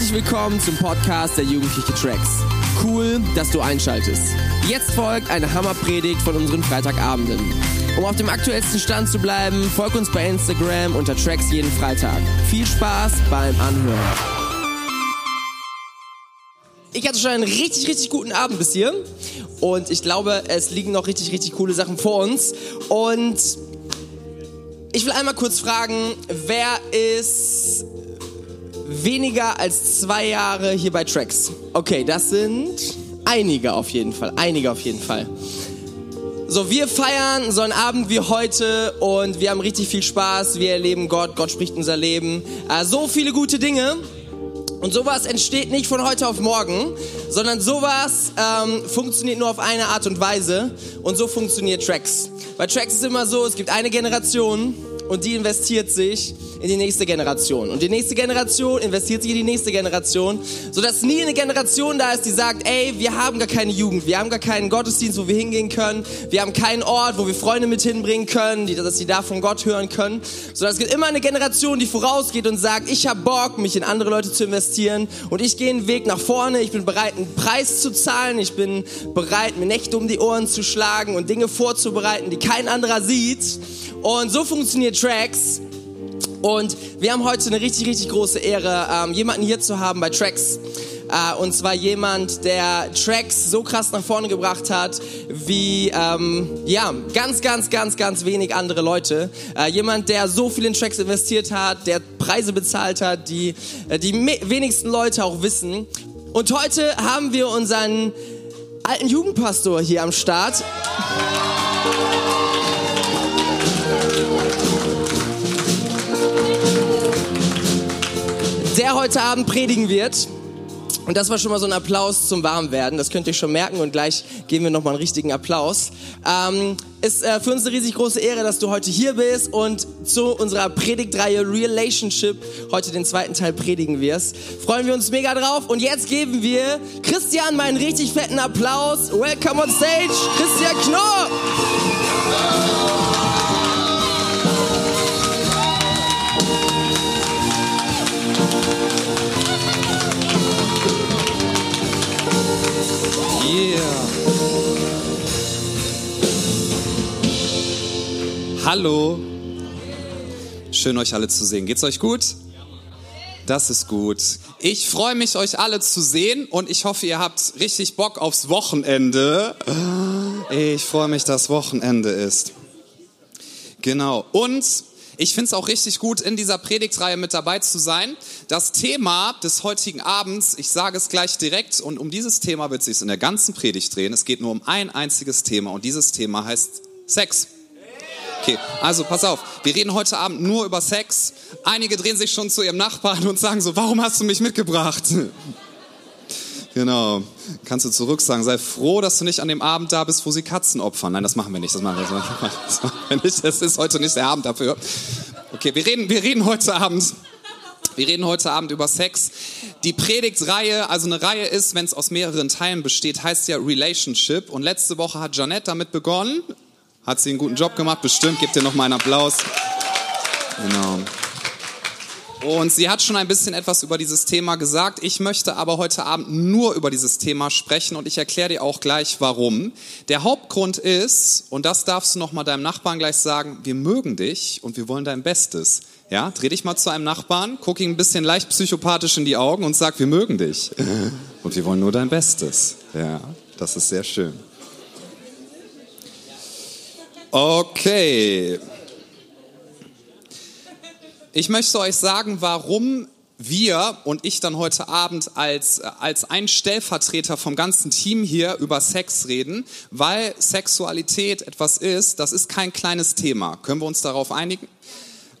Herzlich willkommen zum Podcast der Jugendliche Tracks. Cool, dass du einschaltest. Jetzt folgt eine Hammerpredigt von unseren Freitagabenden. Um auf dem aktuellsten Stand zu bleiben, folg uns bei Instagram unter Tracks jeden Freitag. Viel Spaß beim Anhören. Ich hatte schon einen richtig, richtig guten Abend bis hier. Und ich glaube, es liegen noch richtig, richtig coole Sachen vor uns. Und ich will einmal kurz fragen, wer ist weniger als zwei Jahre hier bei Tracks? Okay, das sind einige auf jeden Fall. Einige auf jeden Fall. So, wir feiern so einen Abend wie heute und wir haben richtig viel Spaß. Wir erleben Gott, Gott spricht unser Leben. Äh, so viele gute Dinge. Und sowas entsteht nicht von heute auf morgen, sondern sowas ähm, funktioniert nur auf eine Art und Weise. Und so funktioniert Tracks. Bei Tracks ist immer so, es gibt eine Generation und die investiert sich in die nächste Generation. Und die nächste Generation investiert sich in die nächste Generation, sodass nie eine Generation da ist, die sagt, ey, wir haben gar keine Jugend, wir haben gar keinen Gottesdienst, wo wir hingehen können, wir haben keinen Ort, wo wir Freunde mit hinbringen können, die, dass sie da von Gott hören können, sondern es gibt immer eine Generation, die vorausgeht und sagt, ich habe Bock, mich in andere Leute zu investieren. Und ich gehe einen Weg nach vorne, ich bin bereit, einen Preis zu zahlen, ich bin bereit, mir Nächte um die Ohren zu schlagen und Dinge vorzubereiten, die kein anderer sieht. Und so funktioniert Tracks. Und wir haben heute eine richtig, richtig große Ehre, ähm, jemanden hier zu haben bei Tracks. Äh, und zwar jemand, der Tracks so krass nach vorne gebracht hat, wie ähm, ja ganz, ganz, ganz, ganz wenig andere Leute. Äh, jemand, der so viel in Tracks investiert hat, der Preise bezahlt hat, die äh, die wenigsten Leute auch wissen. Und heute haben wir unseren alten Jugendpastor hier am Start. Der heute Abend predigen wird. Und das war schon mal so ein Applaus zum Warmwerden. Das könnt ihr schon merken und gleich geben wir nochmal einen richtigen Applaus. Ähm, ist äh, für uns eine riesig große Ehre, dass du heute hier bist und zu unserer Predigtreihe Relationship heute den zweiten Teil predigen wirst. Freuen wir uns mega drauf und jetzt geben wir Christian meinen richtig fetten Applaus. Welcome on stage, Christian Knorr. Hallo. Schön euch alle zu sehen. Geht's euch gut? Das ist gut. Ich freue mich, euch alle zu sehen und ich hoffe, ihr habt richtig Bock aufs Wochenende. Ich freue mich, dass Wochenende ist. Genau. Und ich finde es auch richtig gut, in dieser Predigtreihe mit dabei zu sein. Das Thema des heutigen Abends, ich sage es gleich direkt, und um dieses Thema wird sich in der ganzen Predigt drehen. Es geht nur um ein einziges Thema und dieses Thema heißt Sex. Okay, also pass auf, wir reden heute Abend nur über Sex. Einige drehen sich schon zu ihrem Nachbarn und sagen so, warum hast du mich mitgebracht? Genau. Kannst du zurück sagen, sei froh, dass du nicht an dem Abend da bist, wo sie Katzen opfern. Nein, das machen wir nicht. Das machen wir, das machen wir nicht. Das ist heute nicht der Abend dafür. Okay, wir reden, wir reden heute Abend. Wir reden heute Abend über Sex. Die Predigtreihe, also eine Reihe ist, wenn es aus mehreren Teilen besteht, heißt ja Relationship. Und letzte Woche hat Janette damit begonnen. Hat sie einen guten Job gemacht, bestimmt. Gebt ihr noch mal einen Applaus. Genau. Und sie hat schon ein bisschen etwas über dieses Thema gesagt. Ich möchte aber heute Abend nur über dieses Thema sprechen und ich erkläre dir auch gleich warum. Der Hauptgrund ist, und das darfst du noch mal deinem Nachbarn gleich sagen, wir mögen dich und wir wollen dein Bestes. Ja, dreh dich mal zu einem Nachbarn, guck ihn ein bisschen leicht psychopathisch in die Augen und sag, wir mögen dich. Und wir wollen nur dein Bestes. Ja, das ist sehr schön. Okay. Ich möchte euch sagen, warum wir und ich dann heute Abend als, als ein Stellvertreter vom ganzen Team hier über Sex reden, weil Sexualität etwas ist, das ist kein kleines Thema. Können wir uns darauf einigen?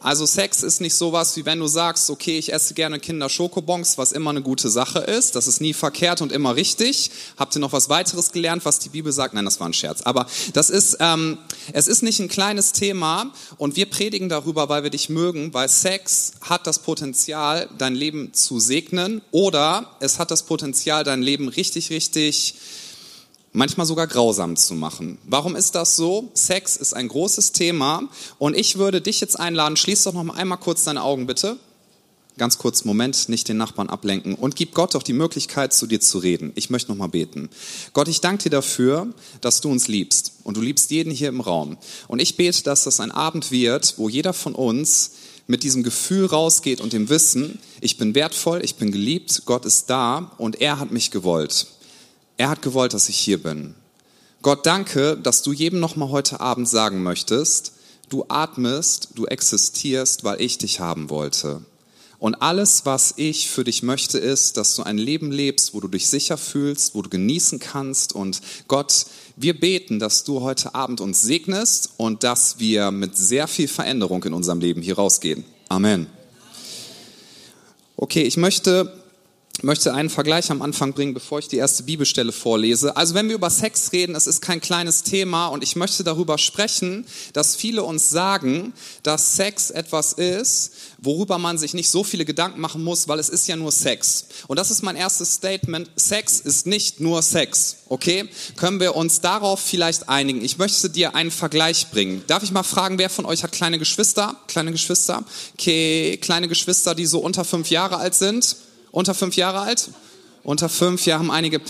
Also Sex ist nicht sowas, wie wenn du sagst, okay, ich esse gerne Kinder Schokobons, was immer eine gute Sache ist. Das ist nie verkehrt und immer richtig. Habt ihr noch was weiteres gelernt, was die Bibel sagt? Nein, das war ein Scherz. Aber das ist, ähm, es ist nicht ein kleines Thema und wir predigen darüber, weil wir dich mögen, weil Sex hat das Potenzial, dein Leben zu segnen oder es hat das Potenzial, dein Leben richtig, richtig manchmal sogar grausam zu machen. Warum ist das so? Sex ist ein großes Thema und ich würde dich jetzt einladen, schließ doch noch mal einmal kurz deine Augen bitte. ganz kurz Moment, nicht den Nachbarn ablenken und gib Gott doch die Möglichkeit, zu dir zu reden. Ich möchte nochmal beten. Gott, ich danke dir dafür, dass du uns liebst und du liebst jeden hier im Raum. Und ich bete, dass das ein Abend wird, wo jeder von uns mit diesem Gefühl rausgeht und dem Wissen, ich bin wertvoll, ich bin geliebt, Gott ist da und er hat mich gewollt. Er hat gewollt, dass ich hier bin. Gott, danke, dass du jedem nochmal heute Abend sagen möchtest, du atmest, du existierst, weil ich dich haben wollte. Und alles, was ich für dich möchte, ist, dass du ein Leben lebst, wo du dich sicher fühlst, wo du genießen kannst. Und Gott, wir beten, dass du heute Abend uns segnest und dass wir mit sehr viel Veränderung in unserem Leben hier rausgehen. Amen. Okay, ich möchte möchte einen Vergleich am Anfang bringen, bevor ich die erste Bibelstelle vorlese. Also wenn wir über Sex reden, es ist kein kleines Thema und ich möchte darüber sprechen, dass viele uns sagen, dass Sex etwas ist, worüber man sich nicht so viele Gedanken machen muss, weil es ist ja nur Sex. Und das ist mein erstes Statement. Sex ist nicht nur Sex. Okay? Können wir uns darauf vielleicht einigen? Ich möchte dir einen Vergleich bringen. Darf ich mal fragen, wer von euch hat kleine Geschwister? Kleine Geschwister? Okay, kleine Geschwister, die so unter fünf Jahre alt sind? Unter fünf Jahre alt? Unter fünf, ja, haben einige.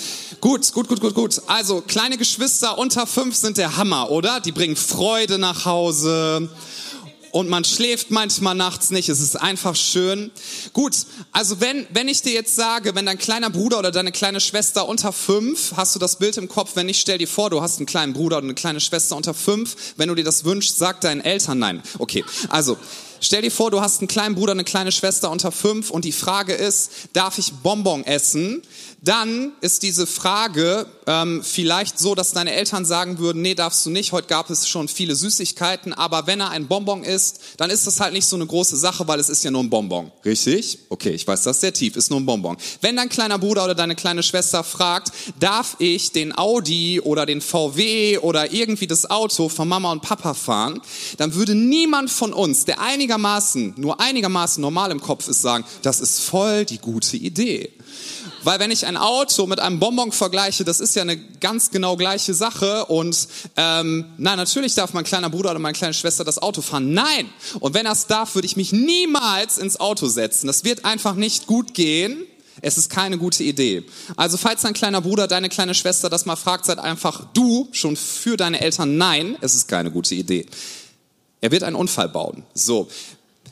Gut, gut, gut, gut, gut. Also, kleine Geschwister unter fünf sind der Hammer, oder? Die bringen Freude nach Hause und man schläft manchmal nachts nicht. Es ist einfach schön. Gut, also wenn, wenn ich dir jetzt sage, wenn dein kleiner Bruder oder deine kleine Schwester unter fünf, hast du das Bild im Kopf, wenn ich stell dir vor, du hast einen kleinen Bruder oder eine kleine Schwester unter fünf, wenn du dir das wünschst, sag deinen Eltern nein. Okay, also stell dir vor, du hast einen kleinen Bruder, eine kleine Schwester unter fünf und die Frage ist, darf ich Bonbon essen? dann ist diese Frage ähm, vielleicht so, dass deine Eltern sagen würden, nee, darfst du nicht, heute gab es schon viele Süßigkeiten, aber wenn er ein Bonbon isst, dann ist das halt nicht so eine große Sache, weil es ist ja nur ein Bonbon. Richtig? Okay, ich weiß, das sehr tief, ist nur ein Bonbon. Wenn dein kleiner Bruder oder deine kleine Schwester fragt, darf ich den Audi oder den VW oder irgendwie das Auto von Mama und Papa fahren, dann würde niemand von uns, der einigermaßen, nur einigermaßen normal im Kopf ist, sagen, das ist voll die gute Idee. Weil wenn ich ein Auto mit einem Bonbon vergleiche, das ist ja eine ganz genau gleiche Sache. Und ähm, nein, natürlich darf mein kleiner Bruder oder meine kleine Schwester das Auto fahren. Nein. Und wenn es darf, würde ich mich niemals ins Auto setzen. Das wird einfach nicht gut gehen. Es ist keine gute Idee. Also falls dein kleiner Bruder, deine kleine Schwester das mal fragt, seid einfach du schon für deine Eltern. Nein, es ist keine gute Idee. Er wird einen Unfall bauen. So.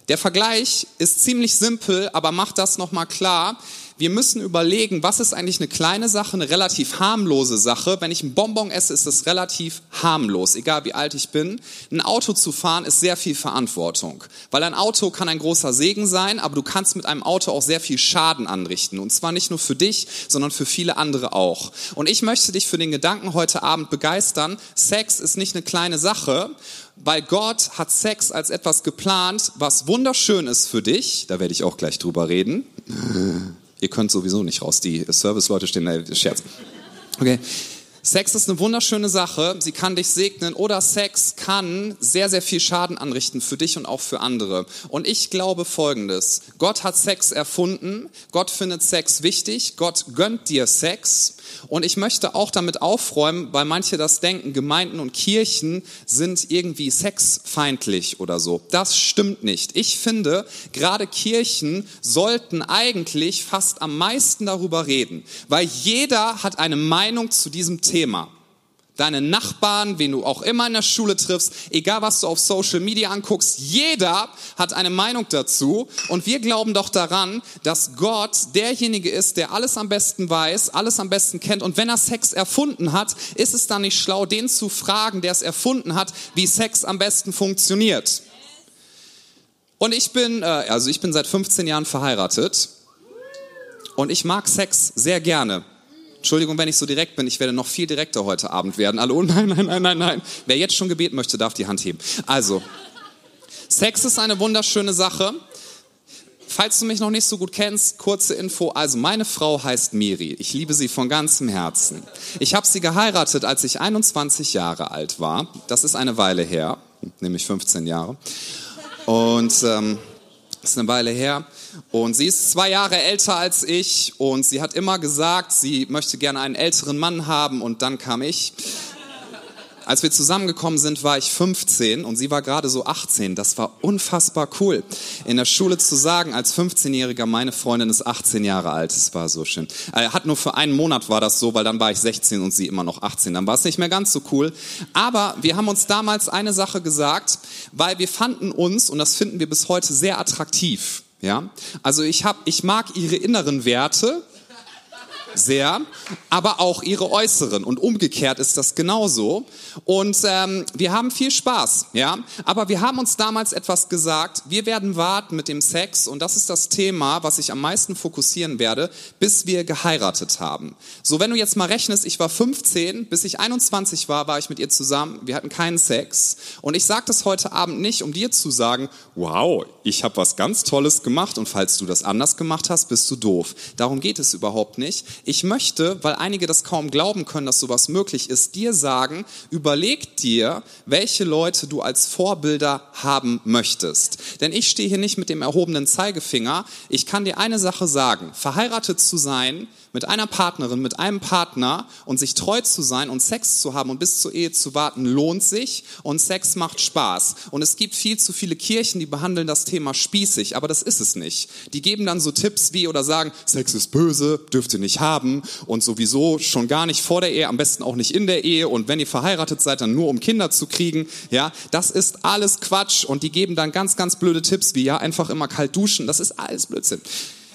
Der Vergleich ist ziemlich simpel, aber macht das nochmal klar wir müssen überlegen, was ist eigentlich eine kleine Sache, eine relativ harmlose Sache. Wenn ich ein Bonbon esse, ist es relativ harmlos, egal wie alt ich bin. Ein Auto zu fahren ist sehr viel Verantwortung, weil ein Auto kann ein großer Segen sein, aber du kannst mit einem Auto auch sehr viel Schaden anrichten. Und zwar nicht nur für dich, sondern für viele andere auch. Und ich möchte dich für den Gedanken heute Abend begeistern. Sex ist nicht eine kleine Sache, weil Gott hat Sex als etwas geplant, was wunderschön ist für dich. Da werde ich auch gleich drüber reden. Ihr könnt sowieso nicht raus, die Service-Leute stehen da, Scherz. Okay. Sex ist eine wunderschöne Sache, sie kann dich segnen oder Sex kann sehr, sehr viel Schaden anrichten für dich und auch für andere. Und ich glaube Folgendes, Gott hat Sex erfunden, Gott findet Sex wichtig, Gott gönnt dir Sex und ich möchte auch damit aufräumen, weil manche das denken, Gemeinden und Kirchen sind irgendwie sexfeindlich oder so. Das stimmt nicht. Ich finde, gerade Kirchen sollten eigentlich fast am meisten darüber reden, weil jeder hat eine Meinung zu diesem Thema deine Nachbarn, wen du auch immer in der Schule triffst, egal was du auf Social Media anguckst, jeder hat eine Meinung dazu. Und wir glauben doch daran, dass Gott derjenige ist, der alles am besten weiß, alles am besten kennt. Und wenn er Sex erfunden hat, ist es dann nicht schlau, den zu fragen, der es erfunden hat, wie Sex am besten funktioniert. Und ich bin, äh, also ich bin seit 15 Jahren verheiratet und ich mag Sex sehr gerne. Entschuldigung, wenn ich so direkt bin, ich werde noch viel direkter heute Abend werden. Alle, oh nein, nein, nein, nein, nein. Wer jetzt schon gebeten möchte, darf die Hand heben. Also, Sex ist eine wunderschöne Sache. Falls du mich noch nicht so gut kennst, kurze Info. Also meine Frau heißt Miri. Ich liebe sie von ganzem Herzen. Ich habe sie geheiratet, als ich 21 Jahre alt war. Das ist eine Weile her, nämlich 15 Jahre. Und ähm, das ist eine Weile her. Und sie ist zwei Jahre älter als ich und sie hat immer gesagt, sie möchte gerne einen älteren Mann haben und dann kam ich. Als wir zusammengekommen sind, war ich 15 und sie war gerade so 18. Das war unfassbar cool. In der Schule zu sagen, als 15-Jähriger, meine Freundin ist 18 Jahre alt. Das war so schön. Äh, hat nur für einen Monat war das so, weil dann war ich 16 und sie immer noch 18. Dann war es nicht mehr ganz so cool. Aber wir haben uns damals eine Sache gesagt, weil wir fanden uns, und das finden wir bis heute, sehr attraktiv. Ja, also ich hab, ich mag ihre inneren Werte, sehr, aber auch ihre äußeren. Und umgekehrt ist das genauso. Und ähm, wir haben viel Spaß, ja. Aber wir haben uns damals etwas gesagt. Wir werden warten mit dem Sex und das ist das Thema, was ich am meisten fokussieren werde, bis wir geheiratet haben. So, wenn du jetzt mal rechnest, ich war 15, bis ich 21 war, war ich mit ihr zusammen. Wir hatten keinen Sex. Und ich sage das heute Abend nicht, um dir zu sagen, wow, ich habe was ganz Tolles gemacht und falls du das anders gemacht hast, bist du doof. Darum geht es überhaupt nicht. Ich möchte, weil einige das kaum glauben können, dass sowas möglich ist, dir sagen, überleg dir, welche Leute du als Vorbilder haben möchtest. Denn ich stehe hier nicht mit dem erhobenen Zeigefinger. Ich kann dir eine Sache sagen. Verheiratet zu sein mit einer Partnerin, mit einem Partner und sich treu zu sein und Sex zu haben und bis zur Ehe zu warten, lohnt sich und Sex macht Spaß. Und es gibt viel zu viele Kirchen, die behandeln das Thema spießig, aber das ist es nicht. Die geben dann so Tipps wie oder sagen, Sex ist böse, dürft ihr nicht haben und sowieso schon gar nicht vor der Ehe, am besten auch nicht in der Ehe und wenn ihr verheiratet seid, dann nur um Kinder zu kriegen. Ja, das ist alles Quatsch und die geben dann ganz, ganz blöde Tipps wie ja, einfach immer kalt duschen. Das ist alles Blödsinn.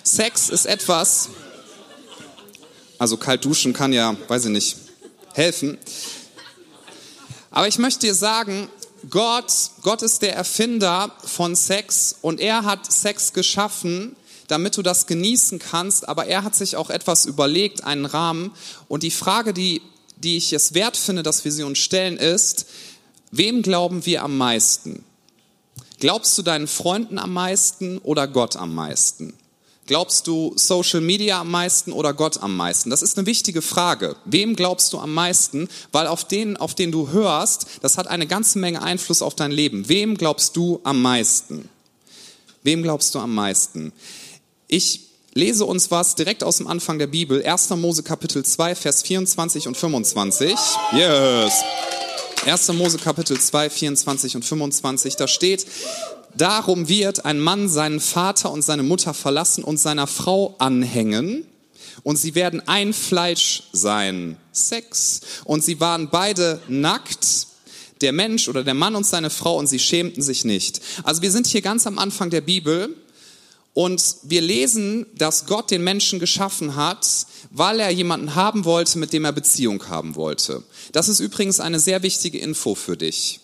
Sex ist etwas, also kalt duschen kann ja, weiß ich nicht, helfen. Aber ich möchte dir sagen, Gott, Gott ist der Erfinder von Sex und er hat Sex geschaffen, damit du das genießen kannst, aber er hat sich auch etwas überlegt, einen Rahmen. Und die Frage, die, die ich es wert finde, dass wir sie uns stellen, ist, wem glauben wir am meisten? Glaubst du deinen Freunden am meisten oder Gott am meisten? Glaubst du Social Media am meisten oder Gott am meisten? Das ist eine wichtige Frage. Wem glaubst du am meisten? Weil auf den, auf den du hörst, das hat eine ganze Menge Einfluss auf dein Leben. Wem glaubst du am meisten? Wem glaubst du am meisten? Ich lese uns was direkt aus dem Anfang der Bibel. 1. Mose Kapitel 2, Vers 24 und 25. Yes. 1. Mose Kapitel 2, 24 und 25. Da steht, Darum wird ein Mann seinen Vater und seine Mutter verlassen und seiner Frau anhängen und sie werden ein Fleisch sein. Sex. Und sie waren beide nackt, der Mensch oder der Mann und seine Frau, und sie schämten sich nicht. Also wir sind hier ganz am Anfang der Bibel und wir lesen, dass Gott den Menschen geschaffen hat, weil er jemanden haben wollte, mit dem er Beziehung haben wollte. Das ist übrigens eine sehr wichtige Info für dich.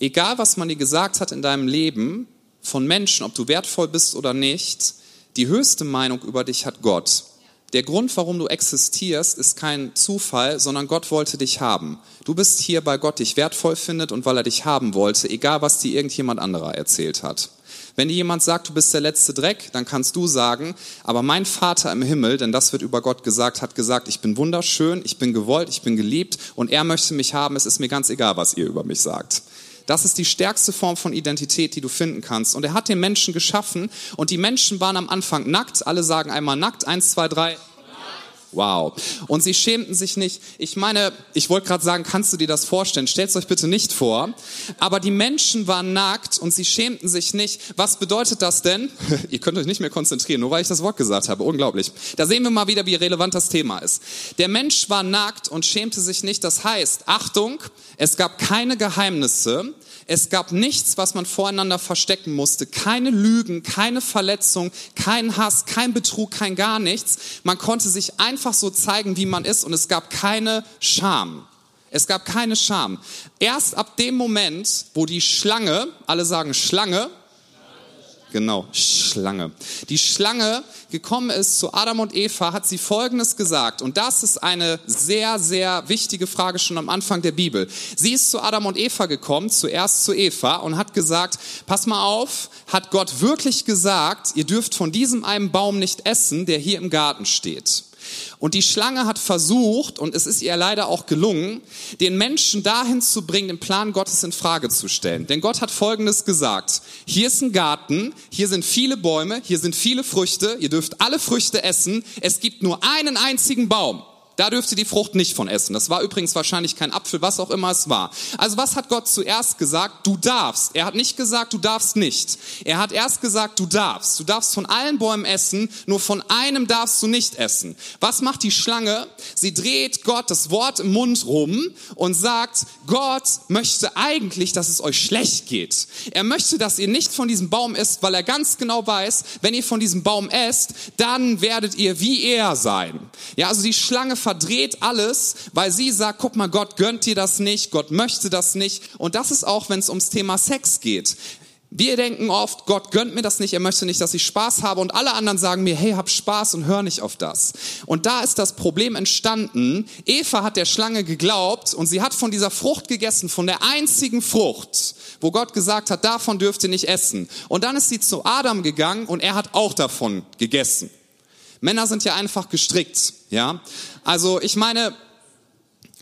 Egal, was man dir gesagt hat in deinem Leben von Menschen, ob du wertvoll bist oder nicht, die höchste Meinung über dich hat Gott. Der Grund, warum du existierst, ist kein Zufall, sondern Gott wollte dich haben. Du bist hier, weil Gott dich wertvoll findet und weil er dich haben wollte, egal was dir irgendjemand anderer erzählt hat. Wenn dir jemand sagt, du bist der letzte Dreck, dann kannst du sagen, aber mein Vater im Himmel, denn das wird über Gott gesagt, hat gesagt, ich bin wunderschön, ich bin gewollt, ich bin geliebt und er möchte mich haben, es ist mir ganz egal, was ihr über mich sagt. Das ist die stärkste Form von Identität, die du finden kannst. Und er hat den Menschen geschaffen und die Menschen waren am Anfang nackt. Alle sagen einmal nackt. Eins, zwei, drei. Wow. Und sie schämten sich nicht. Ich meine, ich wollte gerade sagen, kannst du dir das vorstellen? Stellt euch bitte nicht vor. Aber die Menschen waren nackt und sie schämten sich nicht. Was bedeutet das denn? Ihr könnt euch nicht mehr konzentrieren, nur weil ich das Wort gesagt habe. Unglaublich. Da sehen wir mal wieder, wie relevant das Thema ist. Der Mensch war nackt und schämte sich nicht. Das heißt, Achtung, es gab keine Geheimnisse. Es gab nichts, was man voreinander verstecken musste. Keine Lügen, keine Verletzung, kein Hass, kein Betrug, kein gar nichts. Man konnte sich einfach so zeigen, wie man ist und es gab keine Scham. Es gab keine Scham. Erst ab dem Moment, wo die Schlange, alle sagen Schlange, Genau, Schlange. Die Schlange gekommen ist zu Adam und Eva, hat sie Folgendes gesagt. Und das ist eine sehr, sehr wichtige Frage schon am Anfang der Bibel. Sie ist zu Adam und Eva gekommen, zuerst zu Eva und hat gesagt, pass mal auf, hat Gott wirklich gesagt, ihr dürft von diesem einen Baum nicht essen, der hier im Garten steht. Und die Schlange hat versucht, und es ist ihr leider auch gelungen, den Menschen dahin zu bringen, den Plan Gottes in Frage zu stellen. Denn Gott hat Folgendes gesagt. Hier ist ein Garten, hier sind viele Bäume, hier sind viele Früchte, ihr dürft alle Früchte essen, es gibt nur einen einzigen Baum. Da dürft ihr die Frucht nicht von essen. Das war übrigens wahrscheinlich kein Apfel, was auch immer es war. Also was hat Gott zuerst gesagt? Du darfst. Er hat nicht gesagt, du darfst nicht. Er hat erst gesagt, du darfst. Du darfst von allen Bäumen essen, nur von einem darfst du nicht essen. Was macht die Schlange? Sie dreht Gott das Wort im Mund rum und sagt, Gott möchte eigentlich, dass es euch schlecht geht. Er möchte, dass ihr nicht von diesem Baum esst, weil er ganz genau weiß, wenn ihr von diesem Baum esst, dann werdet ihr wie er sein. Ja, also die Schlange verdreht alles, weil sie sagt, guck mal, Gott gönnt dir das nicht, Gott möchte das nicht. Und das ist auch, wenn es ums Thema Sex geht. Wir denken oft, Gott gönnt mir das nicht, er möchte nicht, dass ich Spaß habe und alle anderen sagen mir, hey, hab Spaß und hör nicht auf das. Und da ist das Problem entstanden. Eva hat der Schlange geglaubt und sie hat von dieser Frucht gegessen, von der einzigen Frucht, wo Gott gesagt hat, davon dürft ihr nicht essen. Und dann ist sie zu Adam gegangen und er hat auch davon gegessen. Männer sind ja einfach gestrickt, ja. Also ich meine,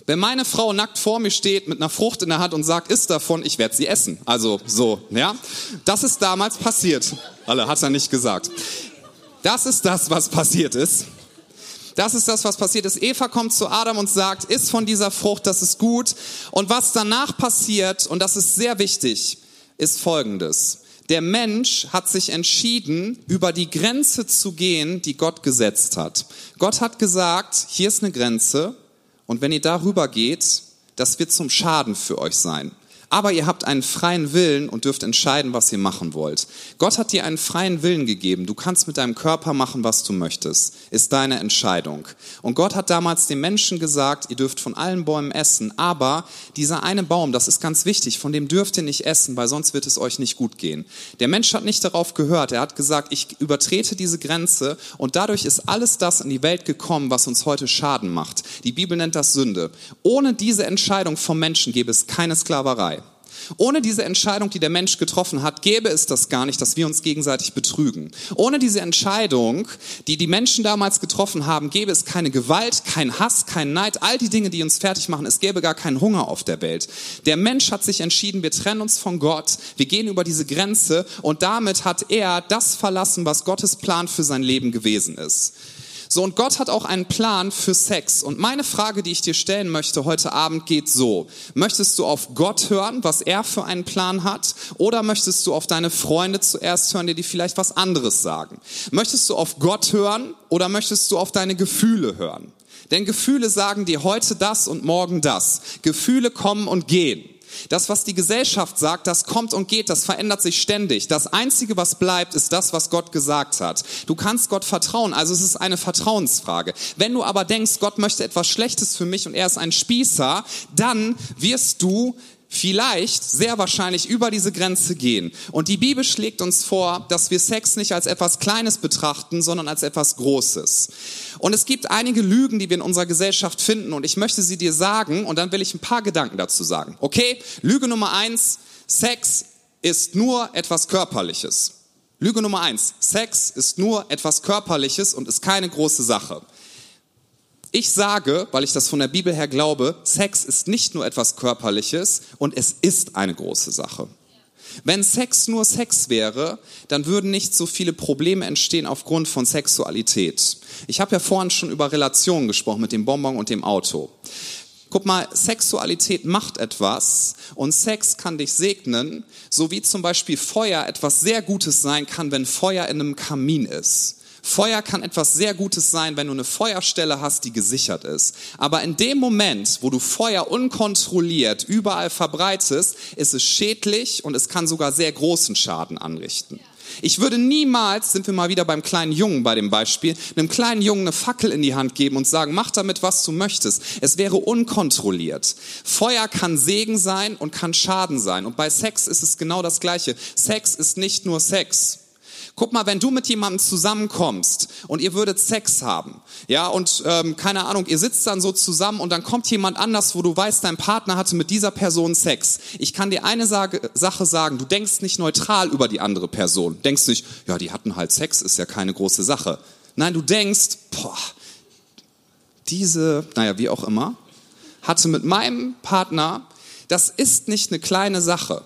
wenn meine Frau nackt vor mir steht mit einer Frucht in der Hand und sagt, isst davon, ich werde sie essen. Also so, ja. Das ist damals passiert. Alle hat er nicht gesagt. Das ist das, was passiert ist. Das ist das, was passiert ist. Eva kommt zu Adam und sagt, iss von dieser Frucht, das ist gut. Und was danach passiert, und das ist sehr wichtig, ist Folgendes. Der Mensch hat sich entschieden, über die Grenze zu gehen, die Gott gesetzt hat. Gott hat gesagt, hier ist eine Grenze und wenn ihr darüber geht, das wird zum Schaden für euch sein aber ihr habt einen freien Willen und dürft entscheiden, was ihr machen wollt. Gott hat dir einen freien Willen gegeben. Du kannst mit deinem Körper machen, was du möchtest. Ist deine Entscheidung. Und Gott hat damals den Menschen gesagt, ihr dürft von allen Bäumen essen, aber dieser eine Baum, das ist ganz wichtig, von dem dürft ihr nicht essen, weil sonst wird es euch nicht gut gehen. Der Mensch hat nicht darauf gehört. Er hat gesagt, ich übertrete diese Grenze und dadurch ist alles das in die Welt gekommen, was uns heute Schaden macht. Die Bibel nennt das Sünde. Ohne diese Entscheidung vom Menschen gäbe es keine Sklaverei. Ohne diese Entscheidung, die der Mensch getroffen hat, gäbe es das gar nicht, dass wir uns gegenseitig betrügen. Ohne diese Entscheidung, die die Menschen damals getroffen haben, gäbe es keine Gewalt, kein Hass, kein Neid, all die Dinge, die uns fertig machen. Es gäbe gar keinen Hunger auf der Welt. Der Mensch hat sich entschieden, wir trennen uns von Gott, wir gehen über diese Grenze und damit hat er das verlassen, was Gottes Plan für sein Leben gewesen ist. So, und Gott hat auch einen Plan für Sex. Und meine Frage, die ich dir stellen möchte heute Abend, geht so. Möchtest du auf Gott hören, was er für einen Plan hat? Oder möchtest du auf deine Freunde zuerst hören, die dir vielleicht was anderes sagen? Möchtest du auf Gott hören oder möchtest du auf deine Gefühle hören? Denn Gefühle sagen dir heute das und morgen das. Gefühle kommen und gehen. Das, was die Gesellschaft sagt, das kommt und geht, das verändert sich ständig. Das Einzige, was bleibt, ist das, was Gott gesagt hat. Du kannst Gott vertrauen, also es ist eine Vertrauensfrage. Wenn du aber denkst, Gott möchte etwas Schlechtes für mich und er ist ein Spießer, dann wirst du vielleicht, sehr wahrscheinlich über diese Grenze gehen. Und die Bibel schlägt uns vor, dass wir Sex nicht als etwas Kleines betrachten, sondern als etwas Großes. Und es gibt einige Lügen, die wir in unserer Gesellschaft finden und ich möchte sie dir sagen und dann will ich ein paar Gedanken dazu sagen. Okay? Lüge Nummer eins, Sex ist nur etwas Körperliches. Lüge Nummer eins, Sex ist nur etwas Körperliches und ist keine große Sache. Ich sage, weil ich das von der Bibel her glaube, Sex ist nicht nur etwas Körperliches und es ist eine große Sache. Wenn Sex nur Sex wäre, dann würden nicht so viele Probleme entstehen aufgrund von Sexualität. Ich habe ja vorhin schon über Relationen gesprochen mit dem Bonbon und dem Auto. Guck mal, Sexualität macht etwas und Sex kann dich segnen, so wie zum Beispiel Feuer etwas sehr Gutes sein kann, wenn Feuer in einem Kamin ist. Feuer kann etwas sehr Gutes sein, wenn du eine Feuerstelle hast, die gesichert ist. Aber in dem Moment, wo du Feuer unkontrolliert überall verbreitest, ist es schädlich und es kann sogar sehr großen Schaden anrichten. Ich würde niemals, sind wir mal wieder beim kleinen Jungen bei dem Beispiel, einem kleinen Jungen eine Fackel in die Hand geben und sagen, mach damit, was du möchtest. Es wäre unkontrolliert. Feuer kann Segen sein und kann Schaden sein. Und bei Sex ist es genau das Gleiche. Sex ist nicht nur Sex. Guck mal, wenn du mit jemandem zusammenkommst und ihr würdet Sex haben, ja, und ähm, keine Ahnung, ihr sitzt dann so zusammen und dann kommt jemand anders, wo du weißt, dein Partner hatte mit dieser Person Sex. Ich kann dir eine Sage, Sache sagen, du denkst nicht neutral über die andere Person. Denkst nicht, ja, die hatten halt Sex, ist ja keine große Sache. Nein, du denkst, boah, diese, naja, wie auch immer, hatte mit meinem Partner, das ist nicht eine kleine Sache.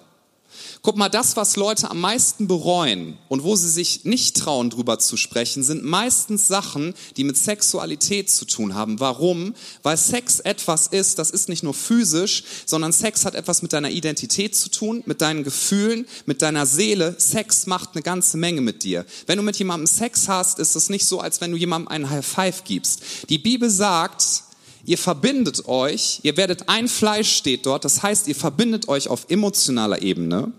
Guck mal, das, was Leute am meisten bereuen und wo sie sich nicht trauen, drüber zu sprechen, sind meistens Sachen, die mit Sexualität zu tun haben. Warum? Weil Sex etwas ist, das ist nicht nur physisch, sondern Sex hat etwas mit deiner Identität zu tun, mit deinen Gefühlen, mit deiner Seele. Sex macht eine ganze Menge mit dir. Wenn du mit jemandem Sex hast, ist es nicht so, als wenn du jemandem einen High Five gibst. Die Bibel sagt, Ihr verbindet euch, ihr werdet ein Fleisch steht dort, das heißt, ihr verbindet euch auf emotionaler Ebene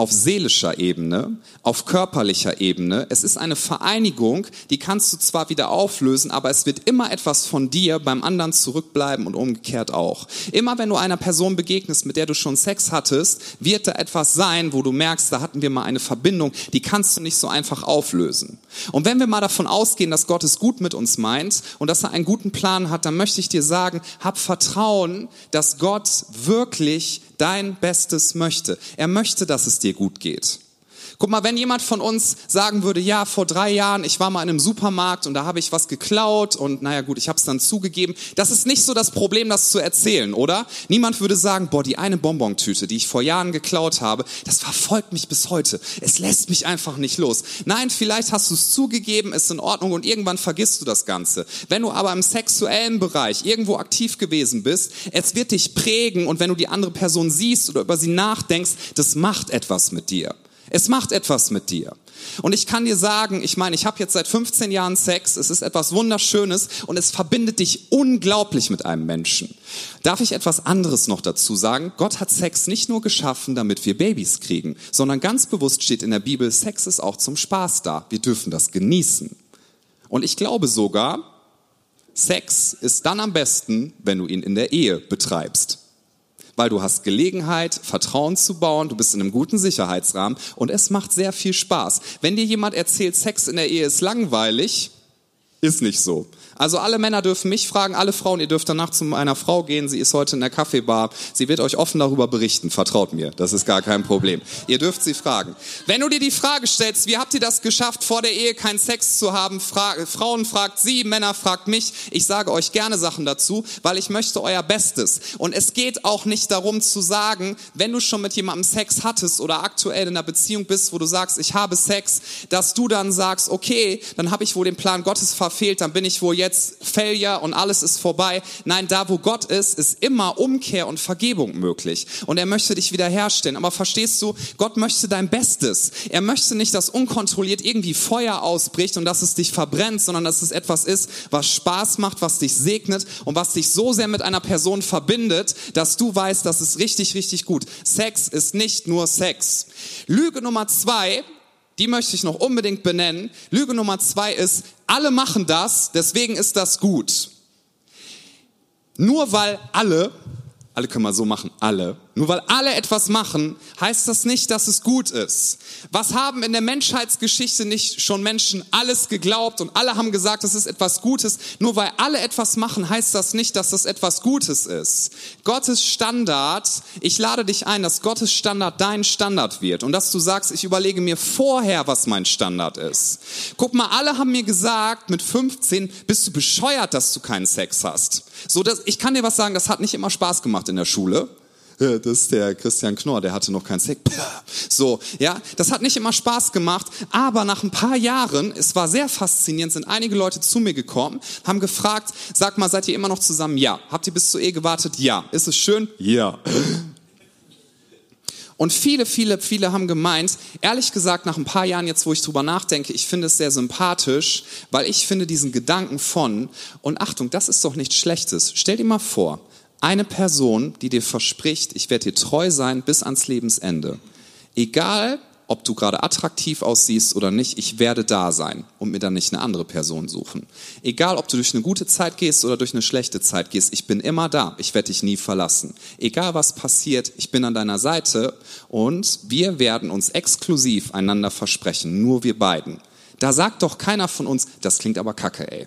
auf seelischer Ebene, auf körperlicher Ebene. Es ist eine Vereinigung, die kannst du zwar wieder auflösen, aber es wird immer etwas von dir beim anderen zurückbleiben und umgekehrt auch. Immer wenn du einer Person begegnest, mit der du schon Sex hattest, wird da etwas sein, wo du merkst, da hatten wir mal eine Verbindung, die kannst du nicht so einfach auflösen. Und wenn wir mal davon ausgehen, dass Gott es gut mit uns meint und dass er einen guten Plan hat, dann möchte ich dir sagen, hab Vertrauen, dass Gott wirklich dein Bestes möchte. Er möchte, dass es dir gut geht. Guck mal, wenn jemand von uns sagen würde, ja, vor drei Jahren, ich war mal in einem Supermarkt und da habe ich was geklaut und naja gut, ich habe es dann zugegeben. Das ist nicht so das Problem, das zu erzählen, oder? Niemand würde sagen, boah, die eine Bonbontüte, die ich vor Jahren geklaut habe, das verfolgt mich bis heute. Es lässt mich einfach nicht los. Nein, vielleicht hast du es zugegeben, ist in Ordnung und irgendwann vergisst du das Ganze. Wenn du aber im sexuellen Bereich irgendwo aktiv gewesen bist, es wird dich prägen und wenn du die andere Person siehst oder über sie nachdenkst, das macht etwas mit dir. Es macht etwas mit dir. Und ich kann dir sagen, ich meine, ich habe jetzt seit 15 Jahren Sex, es ist etwas Wunderschönes und es verbindet dich unglaublich mit einem Menschen. Darf ich etwas anderes noch dazu sagen? Gott hat Sex nicht nur geschaffen, damit wir Babys kriegen, sondern ganz bewusst steht in der Bibel, Sex ist auch zum Spaß da. Wir dürfen das genießen. Und ich glaube sogar, Sex ist dann am besten, wenn du ihn in der Ehe betreibst weil du hast Gelegenheit, Vertrauen zu bauen, du bist in einem guten Sicherheitsrahmen und es macht sehr viel Spaß. Wenn dir jemand erzählt, Sex in der Ehe ist langweilig, ist nicht so. Also alle Männer dürfen mich fragen, alle Frauen, ihr dürft danach zu einer Frau gehen, sie ist heute in der Kaffeebar, sie wird euch offen darüber berichten, vertraut mir, das ist gar kein Problem. Ihr dürft sie fragen. Wenn du dir die Frage stellst, wie habt ihr das geschafft, vor der Ehe keinen Sex zu haben, Fra Frauen fragt sie, Männer fragt mich, ich sage euch gerne Sachen dazu, weil ich möchte euer Bestes. Und es geht auch nicht darum zu sagen, wenn du schon mit jemandem Sex hattest oder aktuell in einer Beziehung bist, wo du sagst, ich habe Sex, dass du dann sagst, okay, dann habe ich wohl den Plan Gottes verfehlt, dann bin ich wohl jetzt jetzt Failure und alles ist vorbei. Nein, da wo Gott ist, ist immer Umkehr und Vergebung möglich. Und er möchte dich wiederherstellen. Aber verstehst du, Gott möchte dein Bestes. Er möchte nicht, dass unkontrolliert irgendwie Feuer ausbricht und dass es dich verbrennt, sondern dass es etwas ist, was Spaß macht, was dich segnet und was dich so sehr mit einer Person verbindet, dass du weißt, das ist richtig, richtig gut. Sex ist nicht nur Sex. Lüge Nummer zwei, die möchte ich noch unbedingt benennen. Lüge Nummer zwei ist, alle machen das, deswegen ist das gut. Nur weil alle, alle können wir so machen, alle, nur weil alle etwas machen, heißt das nicht, dass es gut ist. Was haben in der Menschheitsgeschichte nicht schon Menschen alles geglaubt und alle haben gesagt, es ist etwas Gutes? Nur weil alle etwas machen, heißt das nicht, dass es etwas Gutes ist. Gottes Standard, ich lade dich ein, dass Gottes Standard dein Standard wird und dass du sagst, ich überlege mir vorher, was mein Standard ist. Guck mal, alle haben mir gesagt, mit 15 bist du bescheuert, dass du keinen Sex hast. So, dass, ich kann dir was sagen, das hat nicht immer Spaß gemacht in der Schule das ist der Christian Knorr, der hatte noch keinen Sex. So, ja, das hat nicht immer Spaß gemacht, aber nach ein paar Jahren, es war sehr faszinierend, sind einige Leute zu mir gekommen, haben gefragt, sag mal, seid ihr immer noch zusammen? Ja. Habt ihr bis zur Ehe gewartet? Ja. Ist es schön? Ja. Und viele, viele, viele haben gemeint, ehrlich gesagt, nach ein paar Jahren jetzt, wo ich drüber nachdenke, ich finde es sehr sympathisch, weil ich finde diesen Gedanken von, und Achtung, das ist doch nichts Schlechtes. Stell dir mal vor, eine Person, die dir verspricht, ich werde dir treu sein bis ans Lebensende. Egal, ob du gerade attraktiv aussiehst oder nicht, ich werde da sein und mir dann nicht eine andere Person suchen. Egal, ob du durch eine gute Zeit gehst oder durch eine schlechte Zeit gehst, ich bin immer da, ich werde dich nie verlassen. Egal was passiert, ich bin an deiner Seite und wir werden uns exklusiv einander versprechen, nur wir beiden. Da sagt doch keiner von uns, das klingt aber kacke, ey.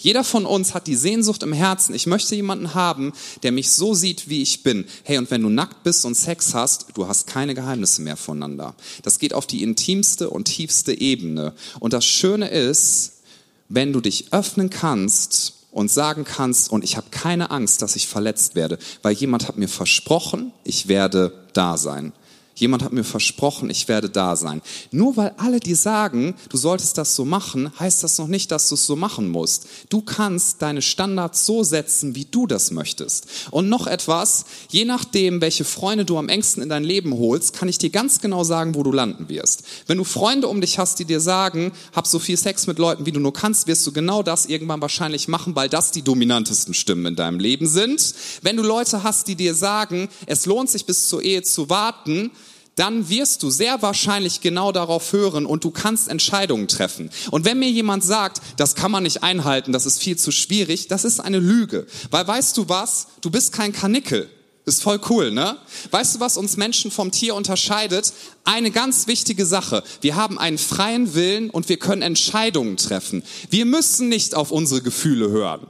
Jeder von uns hat die Sehnsucht im Herzen, ich möchte jemanden haben, der mich so sieht, wie ich bin. Hey, und wenn du nackt bist und Sex hast, du hast keine Geheimnisse mehr voneinander. Das geht auf die intimste und tiefste Ebene. Und das Schöne ist, wenn du dich öffnen kannst und sagen kannst, und ich habe keine Angst, dass ich verletzt werde, weil jemand hat mir versprochen, ich werde da sein. Jemand hat mir versprochen, ich werde da sein. Nur weil alle dir sagen, du solltest das so machen, heißt das noch nicht, dass du es so machen musst. Du kannst deine Standards so setzen, wie du das möchtest. Und noch etwas, je nachdem, welche Freunde du am engsten in dein Leben holst, kann ich dir ganz genau sagen, wo du landen wirst. Wenn du Freunde um dich hast, die dir sagen, hab so viel Sex mit Leuten, wie du nur kannst, wirst du genau das irgendwann wahrscheinlich machen, weil das die dominantesten Stimmen in deinem Leben sind. Wenn du Leute hast, die dir sagen, es lohnt sich bis zur Ehe zu warten, dann wirst du sehr wahrscheinlich genau darauf hören und du kannst Entscheidungen treffen. Und wenn mir jemand sagt, das kann man nicht einhalten, das ist viel zu schwierig, das ist eine Lüge. Weil weißt du was? Du bist kein Kanickel. Ist voll cool, ne? Weißt du, was uns Menschen vom Tier unterscheidet? Eine ganz wichtige Sache. Wir haben einen freien Willen und wir können Entscheidungen treffen. Wir müssen nicht auf unsere Gefühle hören.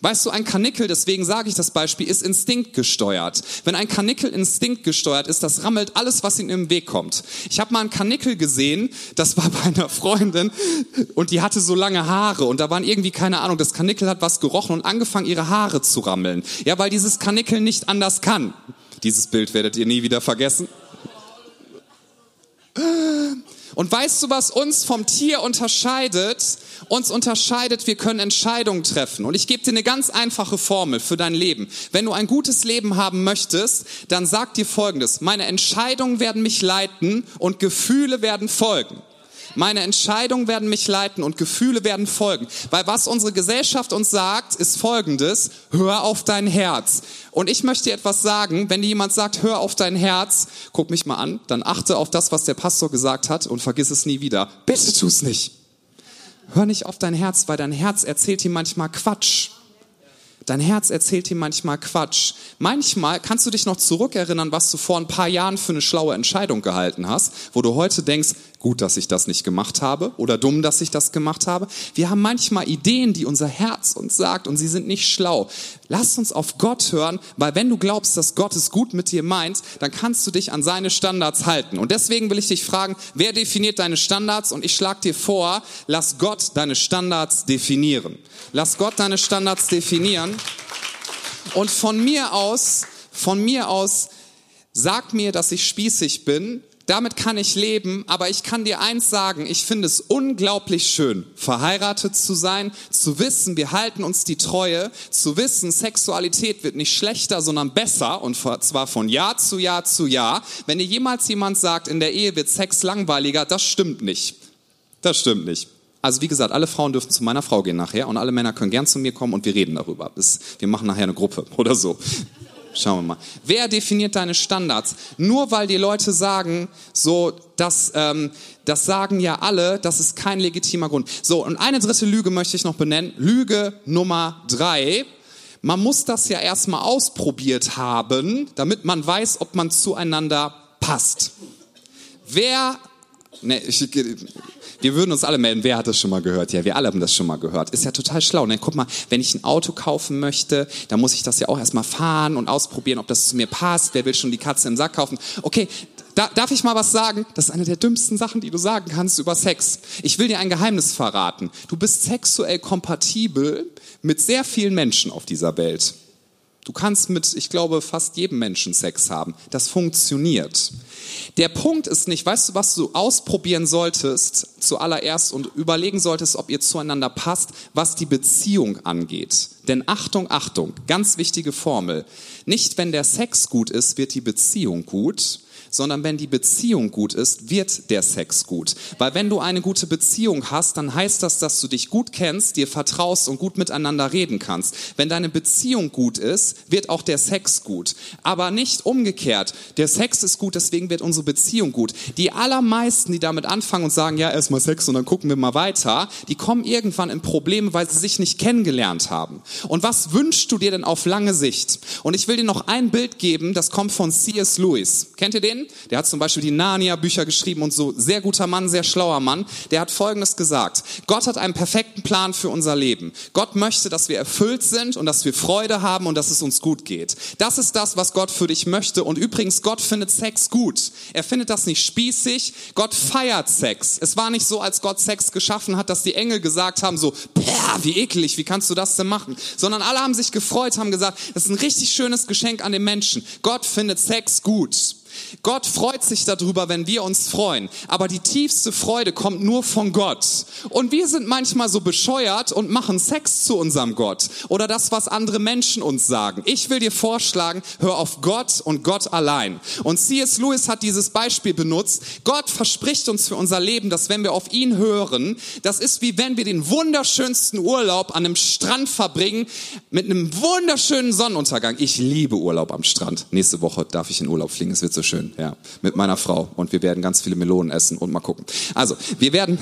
Weißt du, ein Kanickel, deswegen sage ich das Beispiel, ist instinktgesteuert. Wenn ein Kanickel instinktgesteuert ist, das rammelt alles, was ihm im Weg kommt. Ich habe mal einen Kanickel gesehen, das war bei einer Freundin und die hatte so lange Haare und da waren irgendwie keine Ahnung, das Kanickel hat was gerochen und angefangen, ihre Haare zu rammeln. Ja, weil dieses Kanickel nicht anders kann. Dieses Bild werdet ihr nie wieder vergessen. Und weißt du, was uns vom Tier unterscheidet? Uns unterscheidet, wir können Entscheidungen treffen. Und ich gebe dir eine ganz einfache Formel für dein Leben. Wenn du ein gutes Leben haben möchtest, dann sag dir Folgendes. Meine Entscheidungen werden mich leiten und Gefühle werden folgen. Meine Entscheidungen werden mich leiten und Gefühle werden folgen. Weil was unsere Gesellschaft uns sagt, ist Folgendes. Hör auf dein Herz. Und ich möchte dir etwas sagen. Wenn dir jemand sagt, hör auf dein Herz, guck mich mal an, dann achte auf das, was der Pastor gesagt hat und vergiss es nie wieder. Bitte tu es nicht. Hör nicht auf dein Herz, weil dein Herz erzählt dir manchmal Quatsch. Dein Herz erzählt dir manchmal Quatsch. Manchmal kannst du dich noch zurückerinnern, was du vor ein paar Jahren für eine schlaue Entscheidung gehalten hast, wo du heute denkst, gut, dass ich das nicht gemacht habe oder dumm, dass ich das gemacht habe. Wir haben manchmal Ideen, die unser Herz uns sagt und sie sind nicht schlau. Lass uns auf Gott hören, weil wenn du glaubst, dass Gott es gut mit dir meint, dann kannst du dich an seine Standards halten. Und deswegen will ich dich fragen, wer definiert deine Standards? Und ich schlage dir vor, lass Gott deine Standards definieren. Lass Gott deine Standards definieren. Und von mir aus, von mir aus, sag mir, dass ich spießig bin. Damit kann ich leben, aber ich kann dir eins sagen, ich finde es unglaublich schön, verheiratet zu sein, zu wissen, wir halten uns die Treue, zu wissen, Sexualität wird nicht schlechter, sondern besser und zwar von Jahr zu Jahr zu Jahr. Wenn dir jemals jemand sagt, in der Ehe wird Sex langweiliger, das stimmt nicht. Das stimmt nicht. Also wie gesagt, alle Frauen dürfen zu meiner Frau gehen nachher und alle Männer können gern zu mir kommen und wir reden darüber. Wir machen nachher eine Gruppe oder so. Schauen wir mal. Wer definiert deine Standards? Nur weil die Leute sagen, so, das, ähm, das sagen ja alle, das ist kein legitimer Grund. So, und eine dritte Lüge möchte ich noch benennen. Lüge Nummer drei. Man muss das ja erstmal ausprobiert haben, damit man weiß, ob man zueinander passt. Wer, ne, ich, wir würden uns alle melden, wer hat das schon mal gehört? Ja, wir alle haben das schon mal gehört. Ist ja total schlau. Ne? Guck mal, wenn ich ein Auto kaufen möchte, dann muss ich das ja auch erstmal fahren und ausprobieren, ob das zu mir passt. Wer will schon die Katze im Sack kaufen? Okay, da, darf ich mal was sagen? Das ist eine der dümmsten Sachen, die du sagen kannst über Sex. Ich will dir ein Geheimnis verraten. Du bist sexuell kompatibel mit sehr vielen Menschen auf dieser Welt. Du kannst mit, ich glaube, fast jedem Menschen Sex haben. Das funktioniert. Der Punkt ist nicht, weißt du, was du ausprobieren solltest zuallererst und überlegen solltest, ob ihr zueinander passt, was die Beziehung angeht. Denn Achtung, Achtung, ganz wichtige Formel. Nicht wenn der Sex gut ist, wird die Beziehung gut, sondern wenn die Beziehung gut ist, wird der Sex gut. Weil wenn du eine gute Beziehung hast, dann heißt das, dass du dich gut kennst, dir vertraust und gut miteinander reden kannst. Wenn deine Beziehung gut ist, wird auch der Sex gut. Aber nicht umgekehrt. Der Sex ist gut, deswegen wird unsere Beziehung gut. Die allermeisten, die damit anfangen und sagen, ja, erstmal Sex und dann gucken wir mal weiter, die kommen irgendwann in Probleme, weil sie sich nicht kennengelernt haben. Und was wünschst du dir denn auf lange Sicht? Und ich will dir noch ein Bild geben, das kommt von C.S. Lewis. Kennt ihr den? Tolkien, der hat zum Beispiel die Narnia-Bücher geschrieben und so, sehr guter Mann, sehr schlauer Mann, der hat Folgendes gesagt. Gott hat einen perfekten Plan für unser Leben. Gott möchte, dass wir erfüllt sind und dass wir Freude haben und dass es uns gut geht. Das ist das, was Gott für dich möchte. Und übrigens, Gott findet Sex gut. Er findet das nicht spießig. Gott feiert Sex. Es war nicht so, als Gott Sex geschaffen hat, dass die Engel gesagt haben, so, wie eklig, wie kannst du das denn machen? Sondern alle haben sich gefreut, haben gesagt, das ist ein richtig schönes Geschenk an den Menschen. Gott findet Sex gut. Gott freut sich darüber, wenn wir uns freuen. Aber die tiefste Freude kommt nur von Gott. Und wir sind manchmal so bescheuert und machen Sex zu unserem Gott. Oder das, was andere Menschen uns sagen. Ich will dir vorschlagen, hör auf Gott und Gott allein. Und C.S. Lewis hat dieses Beispiel benutzt. Gott verspricht uns für unser Leben, dass wenn wir auf ihn hören, das ist wie wenn wir den wunderschönsten Urlaub an einem Strand verbringen mit einem wunderschönen Sonnenuntergang. Ich liebe Urlaub am Strand. Nächste Woche darf ich in Urlaub fliegen. Es wird so schön, ja. Mit meiner Frau. Und wir werden ganz viele Melonen essen und mal gucken. Also, wir werden,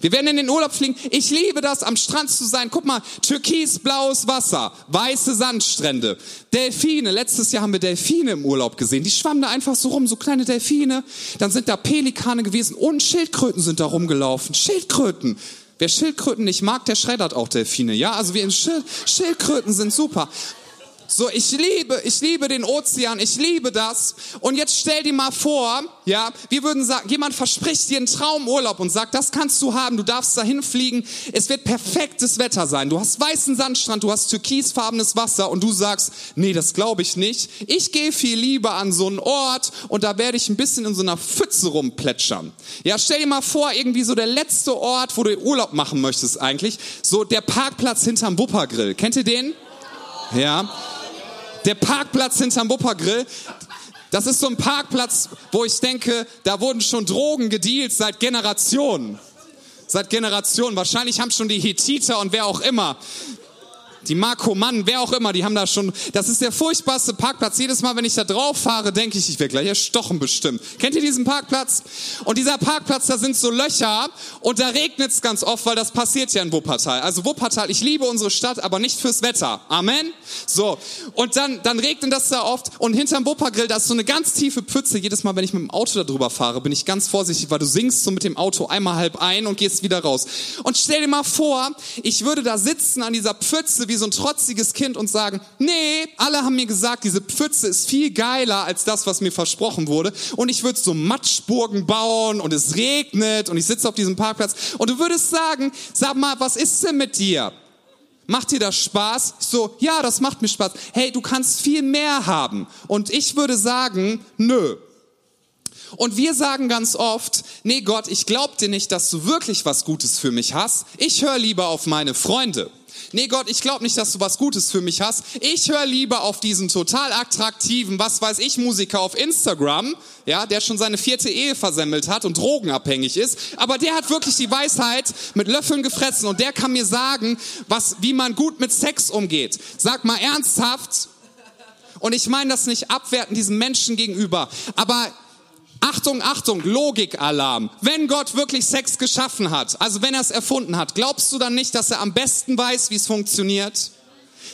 wir werden in den Urlaub fliegen. Ich liebe das, am Strand zu sein. Guck mal, türkisblaues Wasser, weiße Sandstrände, Delfine. Letztes Jahr haben wir Delfine im Urlaub gesehen. Die schwammen da einfach so rum, so kleine Delfine. Dann sind da Pelikane gewesen und Schildkröten sind da rumgelaufen. Schildkröten. Wer Schildkröten nicht mag, der schreddert auch Delfine. Ja, also wir in Schild Schildkröten sind super. So, ich liebe, ich liebe den Ozean, ich liebe das. Und jetzt stell dir mal vor, ja, wir würden sagen, jemand verspricht dir einen Traumurlaub und sagt, das kannst du haben, du darfst dahin fliegen, es wird perfektes Wetter sein. Du hast weißen Sandstrand, du hast türkisfarbenes Wasser und du sagst, nee, das glaube ich nicht. Ich gehe viel lieber an so einen Ort und da werde ich ein bisschen in so einer Pfütze rumplätschern. Ja, stell dir mal vor, irgendwie so der letzte Ort, wo du Urlaub machen möchtest eigentlich, so der Parkplatz hinterm Wuppergrill. Kennt ihr den? Ja. Der Parkplatz hinterm Wuppergrill, das ist so ein Parkplatz, wo ich denke, da wurden schon Drogen gedealt seit Generationen. Seit Generationen. Wahrscheinlich haben schon die Hethiter und wer auch immer die Marco Mann, wer auch immer, die haben da schon, das ist der furchtbarste Parkplatz. Jedes Mal, wenn ich da drauf fahre, denke ich, ich werde gleich erstochen bestimmt. Kennt ihr diesen Parkplatz? Und dieser Parkplatz, da sind so Löcher und da regnet es ganz oft, weil das passiert ja in Wuppertal. Also Wuppertal, ich liebe unsere Stadt, aber nicht fürs Wetter. Amen? So. Und dann, dann regnet das da oft und hinterm Wuppergrill, da ist so eine ganz tiefe Pfütze. Jedes Mal, wenn ich mit dem Auto da drüber fahre, bin ich ganz vorsichtig, weil du singst so mit dem Auto einmal halb ein und gehst wieder raus. Und stell dir mal vor, ich würde da sitzen an dieser Pfütze wie so ein trotziges Kind und sagen, nee, alle haben mir gesagt, diese Pfütze ist viel geiler als das, was mir versprochen wurde. Und ich würde so Matschburgen bauen und es regnet und ich sitze auf diesem Parkplatz und du würdest sagen, sag mal, was ist denn mit dir? Macht dir das Spaß? So, ja, das macht mir Spaß. Hey, du kannst viel mehr haben. Und ich würde sagen, nö. Und wir sagen ganz oft, nee Gott, ich glaub dir nicht, dass du wirklich was Gutes für mich hast. Ich höre lieber auf meine Freunde nee Gott, ich glaube nicht, dass du was Gutes für mich hast. Ich höre lieber auf diesen total attraktiven, was weiß ich, Musiker auf Instagram, ja, der schon seine vierte Ehe versemmelt hat und drogenabhängig ist. Aber der hat wirklich die Weisheit mit Löffeln gefressen und der kann mir sagen, was, wie man gut mit Sex umgeht. Sag mal ernsthaft. Und ich meine das nicht abwerten diesen Menschen gegenüber, aber Achtung, Achtung, Logikalarm. Wenn Gott wirklich Sex geschaffen hat, also wenn er es erfunden hat, glaubst du dann nicht, dass er am besten weiß, wie es funktioniert?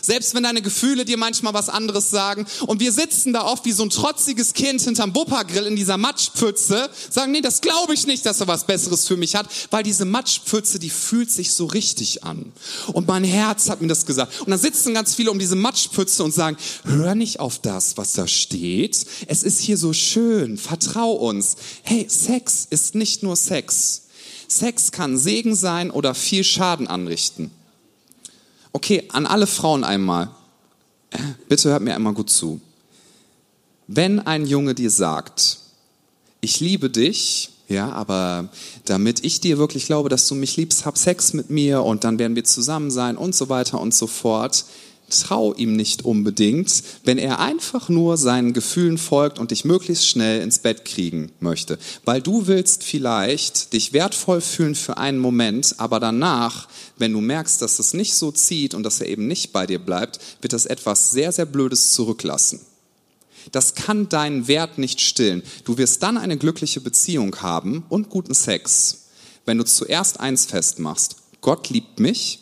Selbst wenn deine Gefühle dir manchmal was anderes sagen. Und wir sitzen da oft wie so ein trotziges Kind hinterm Wuppergrill in dieser Matschpfütze, sagen, nee, das glaube ich nicht, dass er was Besseres für mich hat, weil diese Matschpfütze, die fühlt sich so richtig an. Und mein Herz hat mir das gesagt. Und dann sitzen ganz viele um diese Matschpfütze und sagen, hör nicht auf das, was da steht. Es ist hier so schön, vertrau uns. Hey, Sex ist nicht nur Sex. Sex kann Segen sein oder viel Schaden anrichten. Okay, an alle Frauen einmal. Bitte hört mir einmal gut zu. Wenn ein Junge dir sagt, ich liebe dich, ja, aber damit ich dir wirklich glaube, dass du mich liebst, hab Sex mit mir und dann werden wir zusammen sein und so weiter und so fort, trau ihm nicht unbedingt, wenn er einfach nur seinen Gefühlen folgt und dich möglichst schnell ins Bett kriegen möchte. Weil du willst vielleicht dich wertvoll fühlen für einen Moment, aber danach, wenn du merkst, dass es nicht so zieht und dass er eben nicht bei dir bleibt, wird das etwas sehr, sehr Blödes zurücklassen. Das kann deinen Wert nicht stillen. Du wirst dann eine glückliche Beziehung haben und guten Sex, wenn du zuerst eins festmachst. Gott liebt mich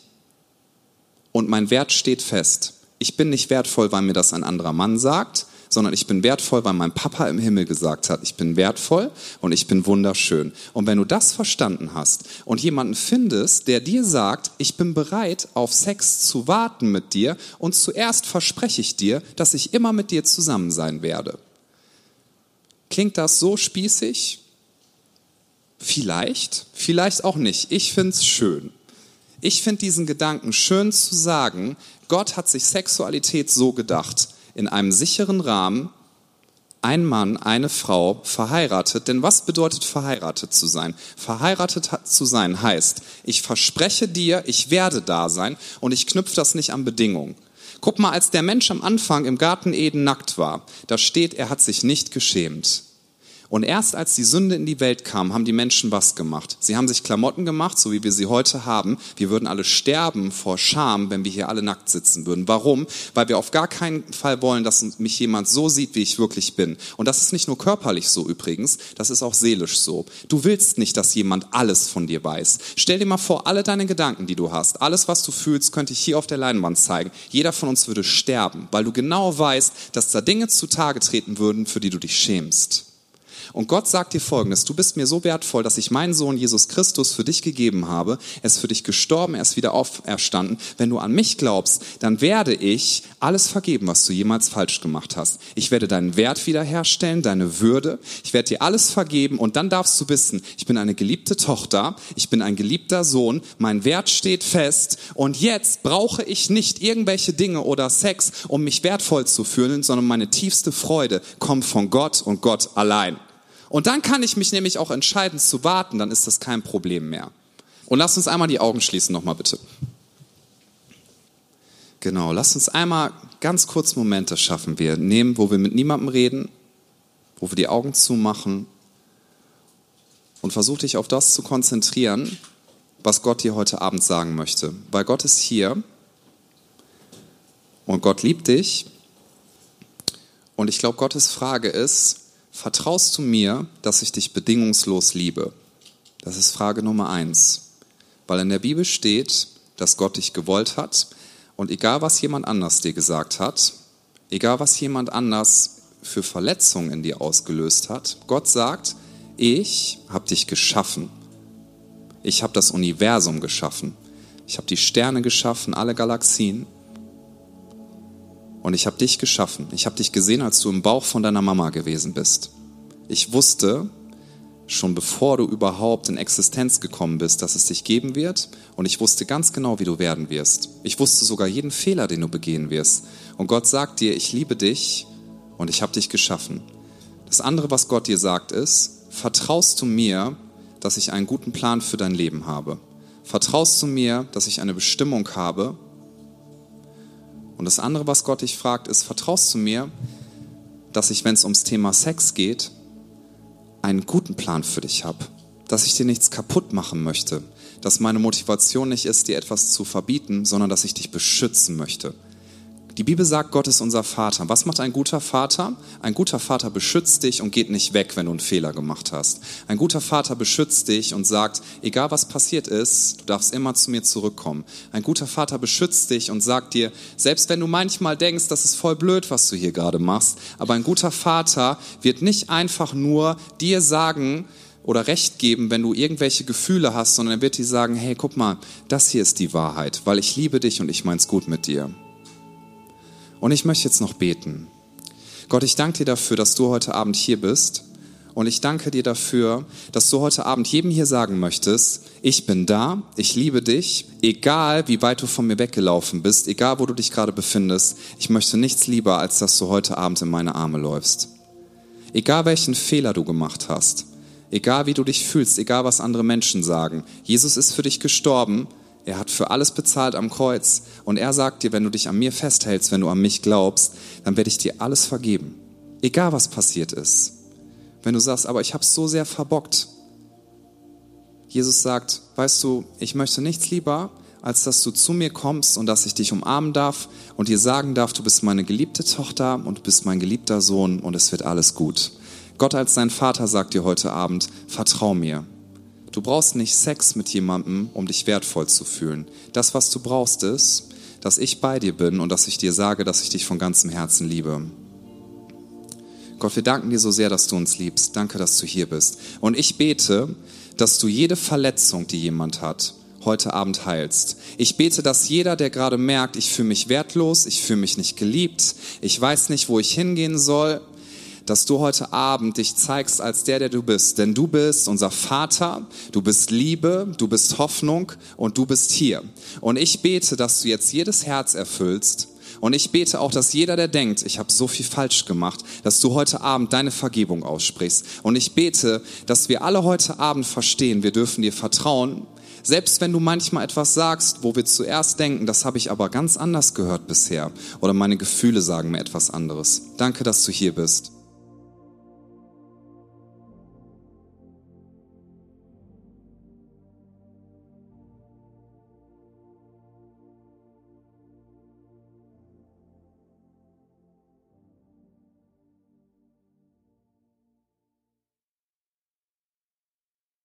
und mein Wert steht fest. Ich bin nicht wertvoll, weil mir das ein anderer Mann sagt, sondern ich bin wertvoll, weil mein Papa im Himmel gesagt hat, ich bin wertvoll und ich bin wunderschön. Und wenn du das verstanden hast und jemanden findest, der dir sagt, ich bin bereit, auf Sex zu warten mit dir und zuerst verspreche ich dir, dass ich immer mit dir zusammen sein werde. Klingt das so spießig? Vielleicht, vielleicht auch nicht. Ich find's schön. Ich finde diesen Gedanken schön zu sagen, Gott hat sich Sexualität so gedacht, in einem sicheren Rahmen, ein Mann, eine Frau verheiratet. Denn was bedeutet verheiratet zu sein? Verheiratet zu sein heißt, ich verspreche dir, ich werde da sein und ich knüpfe das nicht an Bedingungen. Guck mal, als der Mensch am Anfang im Garten Eden nackt war, da steht, er hat sich nicht geschämt. Und erst als die Sünde in die Welt kam, haben die Menschen was gemacht. Sie haben sich Klamotten gemacht, so wie wir sie heute haben. Wir würden alle sterben vor Scham, wenn wir hier alle nackt sitzen würden. Warum? Weil wir auf gar keinen Fall wollen, dass mich jemand so sieht, wie ich wirklich bin. Und das ist nicht nur körperlich so übrigens, das ist auch seelisch so. Du willst nicht, dass jemand alles von dir weiß. Stell dir mal vor, alle deine Gedanken, die du hast, alles, was du fühlst, könnte ich hier auf der Leinwand zeigen. Jeder von uns würde sterben, weil du genau weißt, dass da Dinge zutage treten würden, für die du dich schämst. Und Gott sagt dir Folgendes, du bist mir so wertvoll, dass ich meinen Sohn Jesus Christus für dich gegeben habe. Er ist für dich gestorben, er ist wieder auferstanden. Wenn du an mich glaubst, dann werde ich alles vergeben, was du jemals falsch gemacht hast. Ich werde deinen Wert wiederherstellen, deine Würde. Ich werde dir alles vergeben und dann darfst du wissen, ich bin eine geliebte Tochter, ich bin ein geliebter Sohn, mein Wert steht fest und jetzt brauche ich nicht irgendwelche Dinge oder Sex, um mich wertvoll zu fühlen, sondern meine tiefste Freude kommt von Gott und Gott allein. Und dann kann ich mich nämlich auch entscheiden zu warten, dann ist das kein Problem mehr. Und lass uns einmal die Augen schließen nochmal bitte. Genau, lass uns einmal ganz kurz Momente schaffen wir nehmen, wo wir mit niemandem reden, wo wir die Augen zumachen und versuch dich auf das zu konzentrieren, was Gott dir heute Abend sagen möchte. Weil Gott ist hier und Gott liebt dich. Und ich glaube, Gottes Frage ist, vertraust du mir, dass ich dich bedingungslos liebe? Das ist Frage Nummer eins. Weil in der Bibel steht, dass Gott dich gewollt hat und egal was jemand anders dir gesagt hat, egal was jemand anders für Verletzungen in dir ausgelöst hat, Gott sagt, ich habe dich geschaffen. Ich habe das Universum geschaffen. Ich habe die Sterne geschaffen, alle Galaxien. Und ich habe dich geschaffen. Ich habe dich gesehen, als du im Bauch von deiner Mama gewesen bist. Ich wusste schon bevor du überhaupt in Existenz gekommen bist, dass es dich geben wird. Und ich wusste ganz genau, wie du werden wirst. Ich wusste sogar jeden Fehler, den du begehen wirst. Und Gott sagt dir, ich liebe dich und ich habe dich geschaffen. Das andere, was Gott dir sagt, ist, vertraust du mir, dass ich einen guten Plan für dein Leben habe? Vertraust du mir, dass ich eine Bestimmung habe und das andere, was Gott dich fragt, ist, vertraust du mir, dass ich, wenn es ums Thema Sex geht, einen guten Plan für dich habe, dass ich dir nichts kaputt machen möchte, dass meine Motivation nicht ist, dir etwas zu verbieten, sondern dass ich dich beschützen möchte, die Bibel sagt, Gott ist unser Vater. Was macht ein guter Vater? Ein guter Vater beschützt dich und geht nicht weg, wenn du einen Fehler gemacht hast. Ein guter Vater beschützt dich und sagt, egal was passiert ist, du darfst immer zu mir zurückkommen. Ein guter Vater beschützt dich und sagt dir, selbst wenn du manchmal denkst, das ist voll blöd, was du hier gerade machst, aber ein guter Vater wird nicht einfach nur dir sagen, oder Recht geben, wenn du irgendwelche Gefühle hast, sondern er wird dir sagen, hey, guck mal, das hier ist die Wahrheit, weil ich liebe dich und ich mein's gut mit dir. Und ich möchte jetzt noch beten. Gott, ich danke dir dafür, dass du heute Abend hier bist. Und ich danke dir dafür, dass du heute Abend jedem hier sagen möchtest, ich bin da, ich liebe dich, egal wie weit du von mir weggelaufen bist, egal wo du dich gerade befindest, ich möchte nichts lieber, als dass du heute Abend in meine Arme läufst. Egal welchen Fehler du gemacht hast, egal wie du dich fühlst, egal was andere Menschen sagen, Jesus ist für dich gestorben, er hat für alles bezahlt am Kreuz. Und er sagt dir, wenn du dich an mir festhältst, wenn du an mich glaubst, dann werde ich dir alles vergeben. Egal was passiert ist. Wenn du sagst, aber ich habe es so sehr verbockt. Jesus sagt, weißt du, ich möchte nichts lieber, als dass du zu mir kommst und dass ich dich umarmen darf und dir sagen darf, du bist meine geliebte Tochter und du bist mein geliebter Sohn und es wird alles gut. Gott als dein Vater sagt dir heute Abend, vertrau mir. Du brauchst nicht Sex mit jemandem, um dich wertvoll zu fühlen. Das, was du brauchst, ist, dass ich bei dir bin und dass ich dir sage, dass ich dich von ganzem Herzen liebe. Gott, wir danken dir so sehr, dass du uns liebst. Danke, dass du hier bist. Und ich bete, dass du jede Verletzung, die jemand hat, heute Abend heilst. Ich bete, dass jeder, der gerade merkt, ich fühle mich wertlos, ich fühle mich nicht geliebt, ich weiß nicht, wo ich hingehen soll, dass du heute Abend dich zeigst als der, der du bist. Denn du bist unser Vater, du bist Liebe, du bist Hoffnung und du bist hier. Und ich bete, dass du jetzt jedes Herz erfüllst, Und ich bete auch, dass jeder, der denkt, ich habe so viel falsch gemacht, dass du heute Abend deine Vergebung aussprichst. Und ich bete, dass wir alle heute Abend verstehen, wir dürfen dir vertrauen, selbst wenn du manchmal etwas sagst, wo wir zuerst denken, das habe ich aber ganz anders gehört bisher oder meine Gefühle sagen mir etwas anderes. Danke, dass du hier bist.